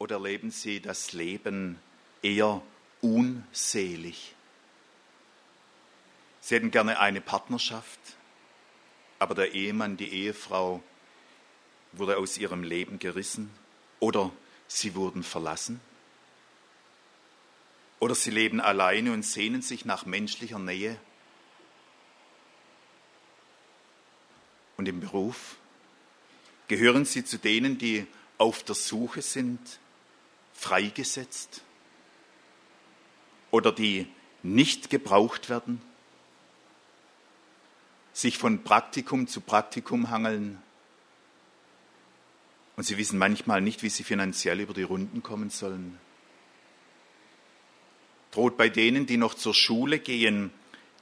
oder leben Sie das Leben eher unselig? Sie hätten gerne eine Partnerschaft, aber der Ehemann, die Ehefrau wurde aus ihrem Leben gerissen oder sie wurden verlassen. Oder sie leben alleine und sehnen sich nach menschlicher Nähe. Und im Beruf gehören sie zu denen, die auf der Suche sind, freigesetzt? Oder die nicht gebraucht werden, sich von Praktikum zu Praktikum hangeln? Und sie wissen manchmal nicht, wie sie finanziell über die Runden kommen sollen? Droht bei denen, die noch zur Schule gehen,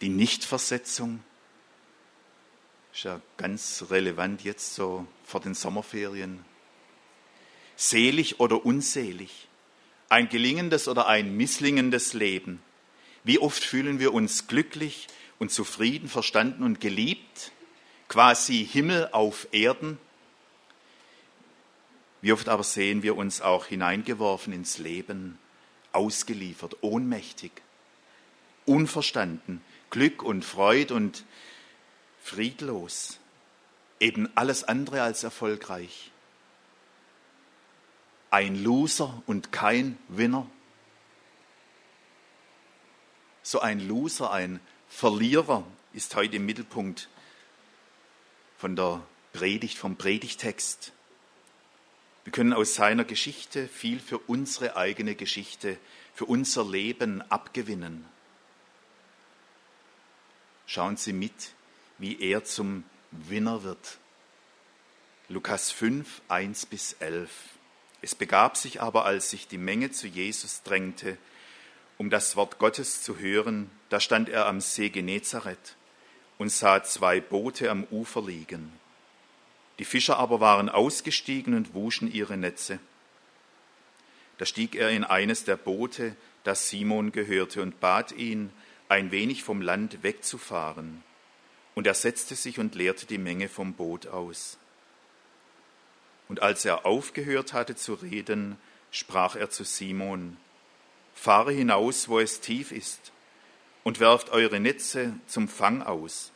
die Nichtversetzung. Ist ja ganz relevant jetzt so vor den Sommerferien. Selig oder unselig, ein gelingendes oder ein misslingendes Leben. Wie oft fühlen wir uns glücklich und zufrieden, verstanden und geliebt, quasi Himmel auf Erden. Wie oft aber sehen wir uns auch hineingeworfen ins Leben ausgeliefert, ohnmächtig, unverstanden, Glück und Freud und friedlos, eben alles andere als erfolgreich. Ein Loser und kein Winner. So ein Loser, ein Verlierer ist heute im Mittelpunkt von der Predigt, vom Predigtext. Wir können aus seiner Geschichte viel für unsere eigene Geschichte, für unser Leben abgewinnen. Schauen Sie mit, wie er zum Winner wird. Lukas 5, 1 bis 11. Es begab sich aber, als sich die Menge zu Jesus drängte, um das Wort Gottes zu hören, da stand er am See Genezareth und sah zwei Boote am Ufer liegen die Fischer aber waren ausgestiegen und wuschen ihre Netze. Da stieg er in eines der Boote, das Simon gehörte, und bat ihn, ein wenig vom Land wegzufahren. Und er setzte sich und leerte die Menge vom Boot aus. Und als er aufgehört hatte zu reden, sprach er zu Simon, Fahre hinaus, wo es tief ist, und werft eure Netze zum Fang aus.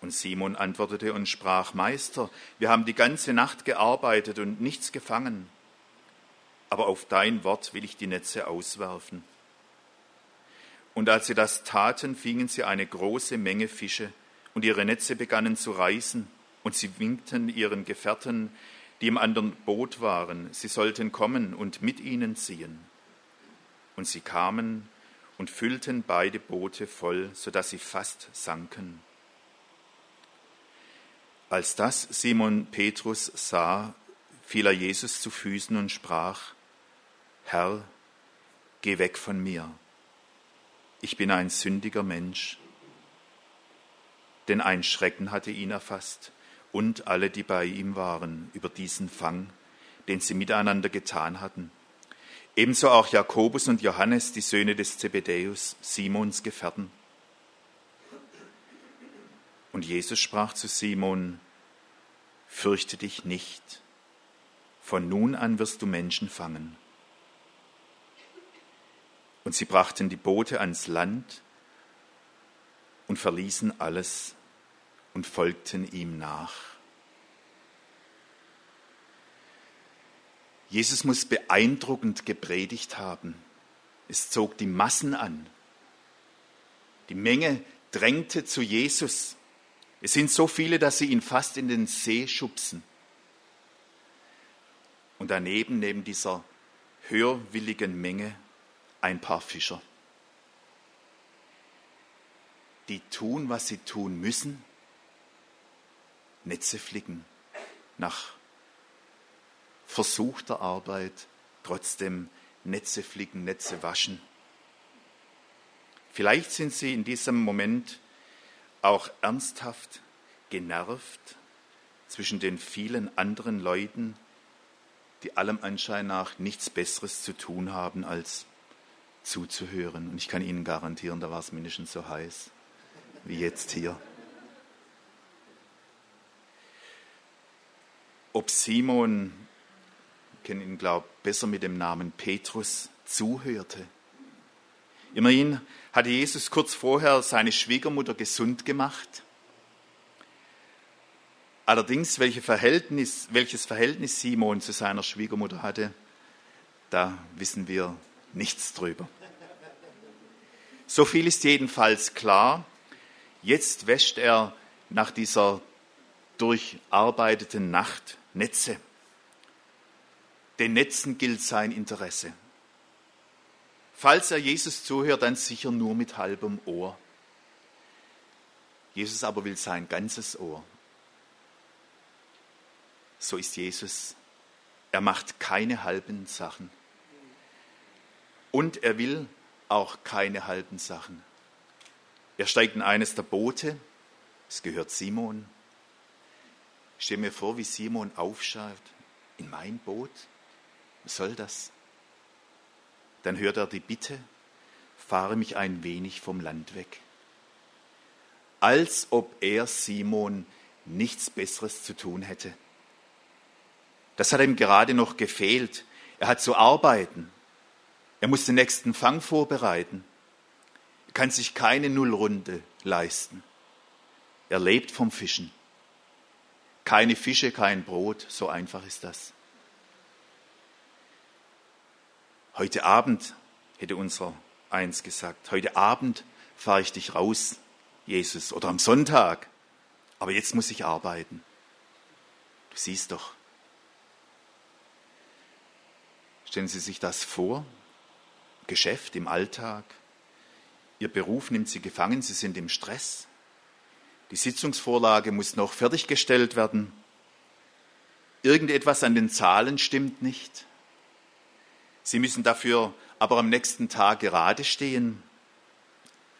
Und Simon antwortete und sprach, Meister, wir haben die ganze Nacht gearbeitet und nichts gefangen, aber auf dein Wort will ich die Netze auswerfen. Und als sie das taten, fingen sie eine große Menge Fische, und ihre Netze begannen zu reißen, und sie winkten ihren Gefährten, die im anderen Boot waren, sie sollten kommen und mit ihnen ziehen. Und sie kamen und füllten beide Boote voll, so dass sie fast sanken. Als das Simon Petrus sah, fiel er Jesus zu Füßen und sprach, Herr, geh weg von mir, ich bin ein sündiger Mensch. Denn ein Schrecken hatte ihn erfasst und alle, die bei ihm waren, über diesen Fang, den sie miteinander getan hatten. Ebenso auch Jakobus und Johannes, die Söhne des Zebedäus, Simons Gefährten. Und Jesus sprach zu Simon, Fürchte dich nicht, von nun an wirst du Menschen fangen. Und sie brachten die Boote ans Land und verließen alles und folgten ihm nach. Jesus muss beeindruckend gepredigt haben. Es zog die Massen an. Die Menge drängte zu Jesus. Es sind so viele, dass sie ihn fast in den See schubsen. Und daneben, neben dieser hörwilligen Menge, ein paar Fischer. Die tun, was sie tun müssen, Netze flicken, nach versuchter Arbeit trotzdem Netze flicken, Netze waschen. Vielleicht sind sie in diesem Moment auch ernsthaft genervt zwischen den vielen anderen Leuten, die allem Anschein nach nichts Besseres zu tun haben, als zuzuhören. Und ich kann Ihnen garantieren, da war es mindestens so heiß wie jetzt hier. Ob Simon kennen ihn, glaube ich, besser mit dem Namen Petrus, zuhörte. Immerhin hatte Jesus kurz vorher seine Schwiegermutter gesund gemacht. Allerdings, welche Verhältnis, welches Verhältnis Simon zu seiner Schwiegermutter hatte, da wissen wir nichts drüber. So viel ist jedenfalls klar. Jetzt wäscht er nach dieser durcharbeiteten Nacht Netze. Den Netzen gilt sein Interesse. Falls er Jesus zuhört, dann sicher nur mit halbem Ohr. Jesus aber will sein ganzes Ohr. So ist Jesus. Er macht keine halben Sachen. Und er will auch keine halben Sachen. Er steigt in eines der Boote, es gehört Simon. Stell mir vor, wie Simon aufschaut, in mein Boot, was soll das? Dann hört er die Bitte, fahre mich ein wenig vom Land weg. Als ob er Simon nichts Besseres zu tun hätte. Das hat ihm gerade noch gefehlt. Er hat zu arbeiten. Er muss den nächsten Fang vorbereiten. Er kann sich keine Nullrunde leisten. Er lebt vom Fischen. Keine Fische, kein Brot, so einfach ist das. Heute Abend, hätte unser eins gesagt, heute Abend fahre ich dich raus, Jesus, oder am Sonntag, aber jetzt muss ich arbeiten. Du siehst doch. Stellen Sie sich das vor, Geschäft im Alltag, Ihr Beruf nimmt Sie gefangen, Sie sind im Stress, die Sitzungsvorlage muss noch fertiggestellt werden. Irgendetwas an den Zahlen stimmt nicht. Sie müssen dafür aber am nächsten Tag gerade stehen.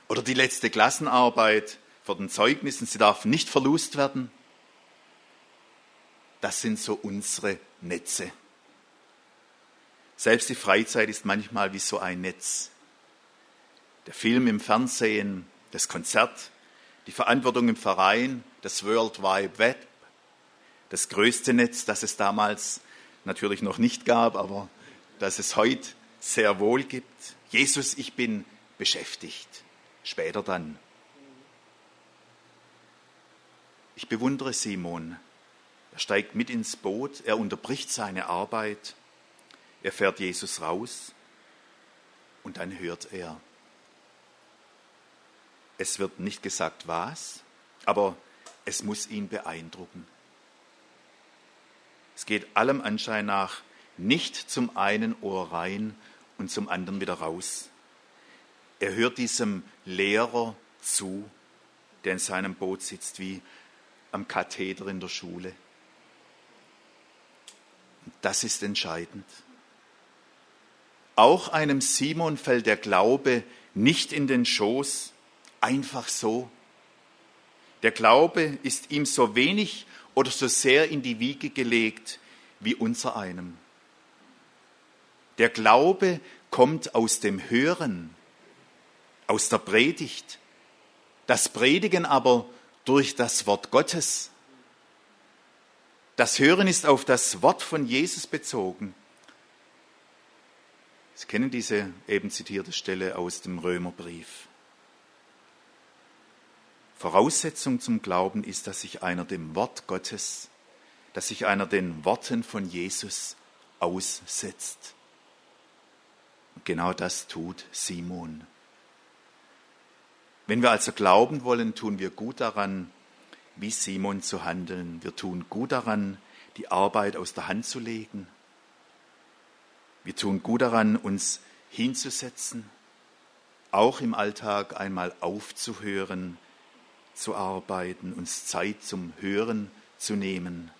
Oder die letzte Klassenarbeit vor den Zeugnissen, sie darf nicht verlust werden. Das sind so unsere Netze. Selbst die Freizeit ist manchmal wie so ein Netz. Der Film im Fernsehen, das Konzert, die Verantwortung im Verein, das World Wide Web, das größte Netz, das es damals natürlich noch nicht gab, aber das es heute sehr wohl gibt. Jesus, ich bin beschäftigt. Später dann. Ich bewundere Simon. Er steigt mit ins Boot, er unterbricht seine Arbeit, er fährt Jesus raus und dann hört er. Es wird nicht gesagt, was, aber es muss ihn beeindrucken. Es geht allem Anschein nach nicht zum einen Ohr rein und zum anderen wieder raus. Er hört diesem Lehrer zu, der in seinem Boot sitzt, wie am Katheder in der Schule. Das ist entscheidend. Auch einem Simon fällt der Glaube nicht in den Schoß, einfach so. Der Glaube ist ihm so wenig oder so sehr in die Wiege gelegt wie unser einem. Der Glaube kommt aus dem Hören, aus der Predigt, das Predigen aber durch das Wort Gottes. Das Hören ist auf das Wort von Jesus bezogen. Sie kennen diese eben zitierte Stelle aus dem Römerbrief. Voraussetzung zum Glauben ist, dass sich einer dem Wort Gottes, dass sich einer den Worten von Jesus aussetzt. Und genau das tut Simon. Wenn wir also glauben wollen, tun wir gut daran, wie Simon zu handeln. Wir tun gut daran, die Arbeit aus der Hand zu legen. Wir tun gut daran, uns hinzusetzen, auch im Alltag einmal aufzuhören, zu arbeiten, uns Zeit zum Hören zu nehmen,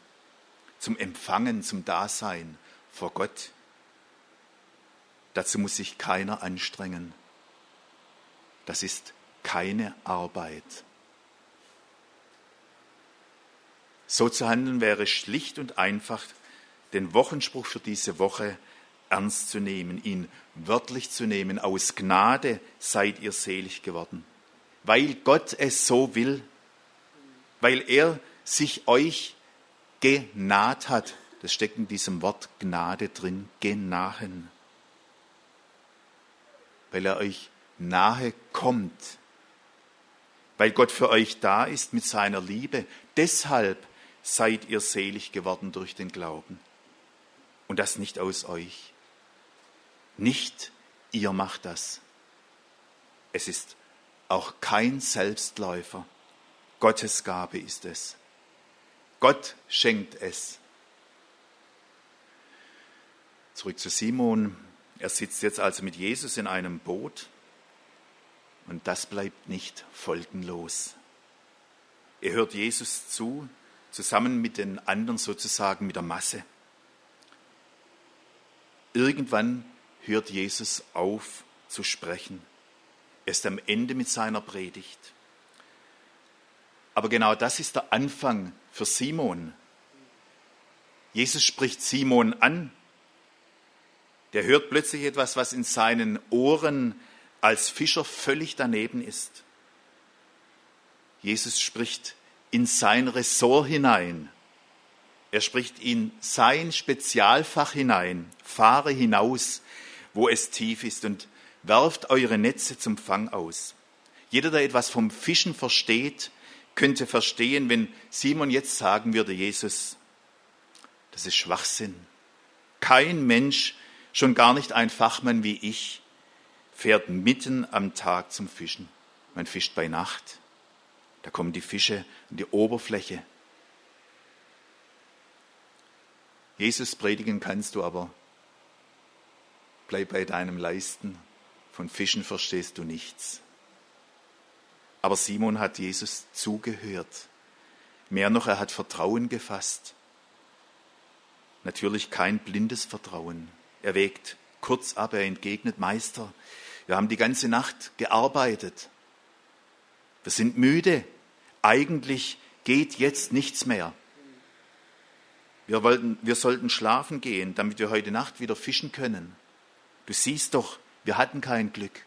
zum Empfangen, zum Dasein vor Gott. Dazu muss sich keiner anstrengen. Das ist keine Arbeit. So zu handeln wäre schlicht und einfach, den Wochenspruch für diese Woche ernst zu nehmen, ihn wörtlich zu nehmen. Aus Gnade seid ihr selig geworden weil Gott es so will, weil er sich euch genaht hat. Das steckt in diesem Wort Gnade drin, genahen. Weil er euch nahe kommt. Weil Gott für euch da ist mit seiner Liebe. Deshalb seid ihr selig geworden durch den Glauben. Und das nicht aus euch. Nicht ihr macht das. Es ist auch kein Selbstläufer. Gottes Gabe ist es. Gott schenkt es. Zurück zu Simon. Er sitzt jetzt also mit Jesus in einem Boot und das bleibt nicht folgenlos. Er hört Jesus zu, zusammen mit den anderen sozusagen mit der Masse. Irgendwann hört Jesus auf zu sprechen. Er ist am Ende mit seiner Predigt. Aber genau das ist der Anfang für Simon. Jesus spricht Simon an. Der hört plötzlich etwas, was in seinen Ohren als Fischer völlig daneben ist. Jesus spricht in sein Ressort hinein. Er spricht in sein Spezialfach hinein. Fahre hinaus, wo es tief ist und werft eure Netze zum Fang aus. Jeder, der etwas vom Fischen versteht, könnte verstehen, wenn Simon jetzt sagen würde, Jesus, das ist Schwachsinn. Kein Mensch, schon gar nicht ein Fachmann wie ich, fährt mitten am Tag zum Fischen. Man fischt bei Nacht. Da kommen die Fische an die Oberfläche. Jesus predigen kannst du aber. Bleib bei deinem Leisten. Von Fischen verstehst du nichts. Aber Simon hat Jesus zugehört. Mehr noch, er hat Vertrauen gefasst. Natürlich kein blindes Vertrauen. Er wägt kurz ab, er entgegnet, Meister, wir haben die ganze Nacht gearbeitet. Wir sind müde eigentlich geht jetzt nichts mehr. Wir, wollten, wir sollten schlafen gehen, damit wir heute Nacht wieder fischen können. Du siehst doch, wir hatten kein Glück.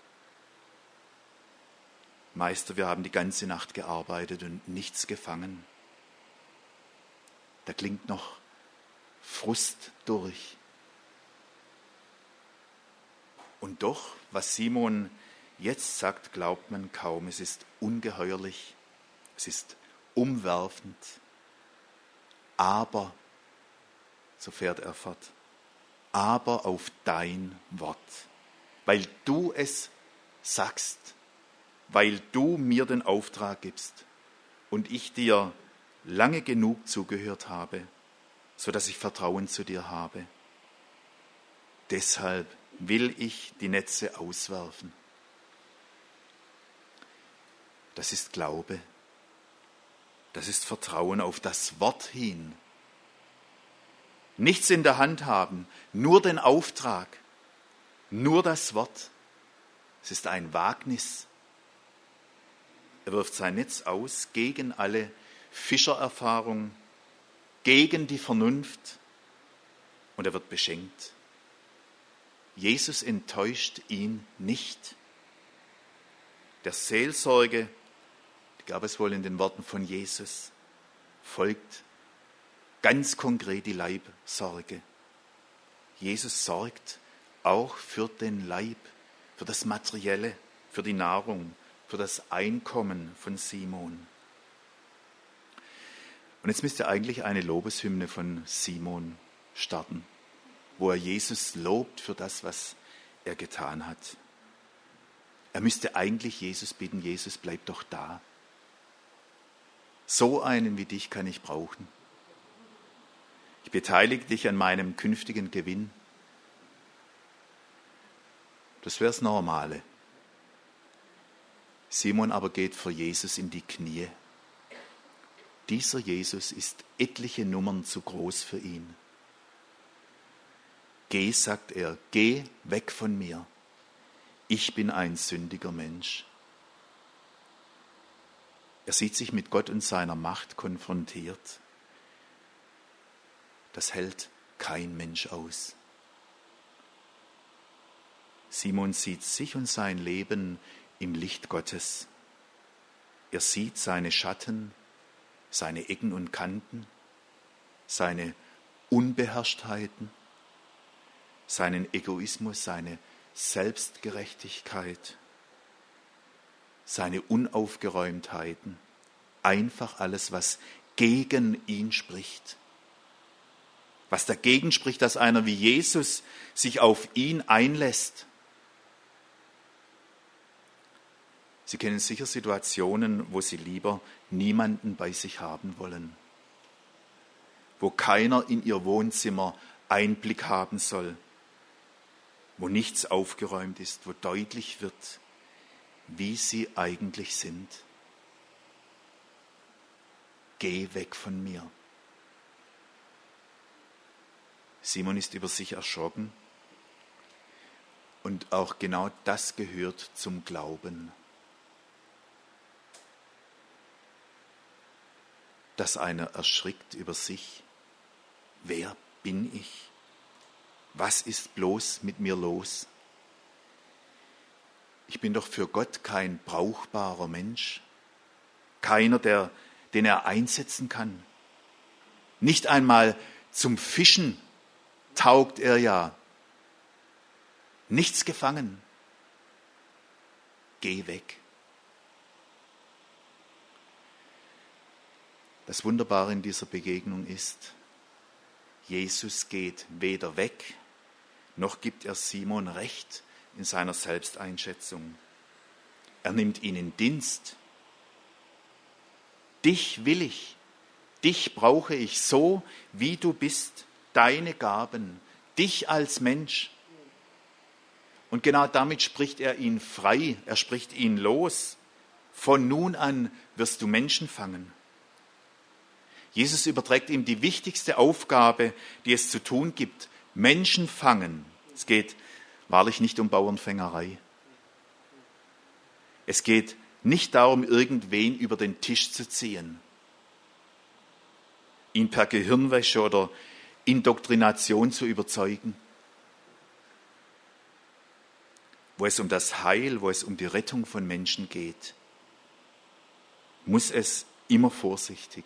Meister, wir haben die ganze Nacht gearbeitet und nichts gefangen. Da klingt noch Frust durch. Und doch, was Simon jetzt sagt, glaubt man kaum. Es ist ungeheuerlich. Es ist umwerfend, aber, so fährt er fort, aber auf dein Wort, weil du es sagst, weil du mir den Auftrag gibst und ich dir lange genug zugehört habe, so dass ich Vertrauen zu dir habe. Deshalb will ich die Netze auswerfen. Das ist Glaube. Das ist Vertrauen auf das Wort hin. Nichts in der Hand haben, nur den Auftrag, nur das Wort. Es ist ein Wagnis. Er wirft sein Netz aus gegen alle Fischererfahrung, gegen die Vernunft und er wird beschenkt. Jesus enttäuscht ihn nicht. Der Seelsorge gab es wohl in den Worten von Jesus, folgt ganz konkret die Leibsorge. Jesus sorgt auch für den Leib, für das Materielle, für die Nahrung, für das Einkommen von Simon. Und jetzt müsste eigentlich eine Lobeshymne von Simon starten, wo er Jesus lobt für das, was er getan hat. Er müsste eigentlich Jesus bitten, Jesus bleib doch da. So einen wie dich kann ich brauchen. Ich beteilige dich an meinem künftigen Gewinn. Das wäre das Normale. Simon aber geht vor Jesus in die Knie. Dieser Jesus ist etliche Nummern zu groß für ihn. Geh, sagt er, geh weg von mir. Ich bin ein sündiger Mensch. Er sieht sich mit Gott und seiner Macht konfrontiert. Das hält kein Mensch aus. Simon sieht sich und sein Leben im Licht Gottes. Er sieht seine Schatten, seine Ecken und Kanten, seine Unbeherrschtheiten, seinen Egoismus, seine Selbstgerechtigkeit, seine Unaufgeräumtheiten, einfach alles, was gegen ihn spricht. Was dagegen spricht, dass einer wie Jesus sich auf ihn einlässt. Sie kennen sicher Situationen, wo Sie lieber niemanden bei sich haben wollen, wo keiner in Ihr Wohnzimmer Einblick haben soll, wo nichts aufgeräumt ist, wo deutlich wird, wie Sie eigentlich sind. Geh weg von mir. Simon ist über sich erschrocken und auch genau das gehört zum Glauben. Dass einer erschrickt über sich. Wer bin ich? Was ist bloß mit mir los? Ich bin doch für Gott kein brauchbarer Mensch, keiner, der, den er einsetzen kann. Nicht einmal zum Fischen taugt er ja. Nichts gefangen. Geh weg. Das Wunderbare in dieser Begegnung ist, Jesus geht weder weg, noch gibt er Simon recht in seiner Selbsteinschätzung. Er nimmt ihn in Dienst. Dich will ich, dich brauche ich so, wie du bist deine Gaben, dich als Mensch. Und genau damit spricht er ihn frei, er spricht ihn los. Von nun an wirst du Menschen fangen. Jesus überträgt ihm die wichtigste Aufgabe, die es zu tun gibt, Menschen fangen. Es geht wahrlich nicht um Bauernfängerei. Es geht nicht darum, irgendwen über den Tisch zu ziehen, ihn per Gehirnwäsche oder Indoktrination zu überzeugen, wo es um das Heil, wo es um die Rettung von Menschen geht, muss es immer vorsichtig,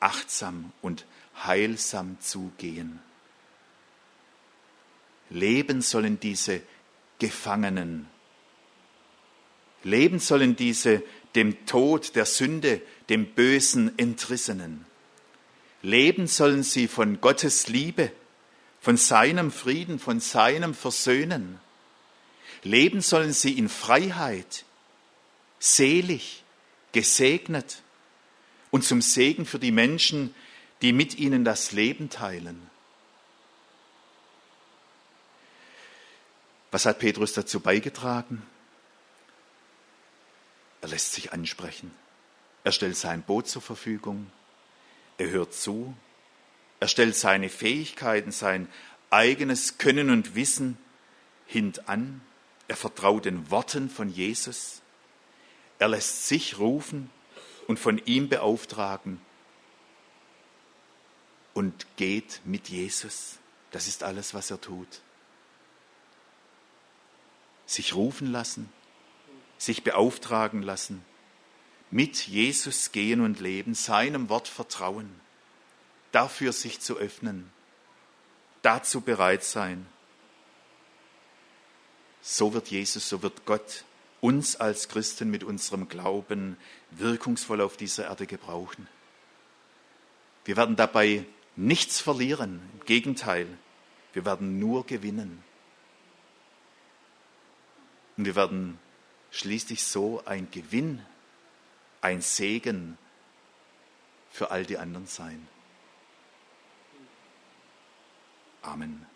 achtsam und heilsam zugehen. Leben sollen diese Gefangenen. Leben sollen diese dem Tod, der Sünde, dem Bösen Entrissenen. Leben sollen sie von Gottes Liebe, von seinem Frieden, von seinem Versöhnen. Leben sollen sie in Freiheit, selig, gesegnet und zum Segen für die Menschen, die mit ihnen das Leben teilen. Was hat Petrus dazu beigetragen? Er lässt sich ansprechen. Er stellt sein Boot zur Verfügung. Er hört zu. Er stellt seine Fähigkeiten, sein eigenes Können und Wissen hintan. Er vertraut den Worten von Jesus. Er lässt sich rufen und von ihm beauftragen und geht mit Jesus. Das ist alles, was er tut. Sich rufen lassen, sich beauftragen lassen mit Jesus gehen und leben, seinem Wort vertrauen, dafür sich zu öffnen, dazu bereit sein. So wird Jesus, so wird Gott uns als Christen mit unserem Glauben wirkungsvoll auf dieser Erde gebrauchen. Wir werden dabei nichts verlieren, im Gegenteil, wir werden nur gewinnen. Und wir werden schließlich so ein Gewinn ein Segen für all die anderen sein. Amen.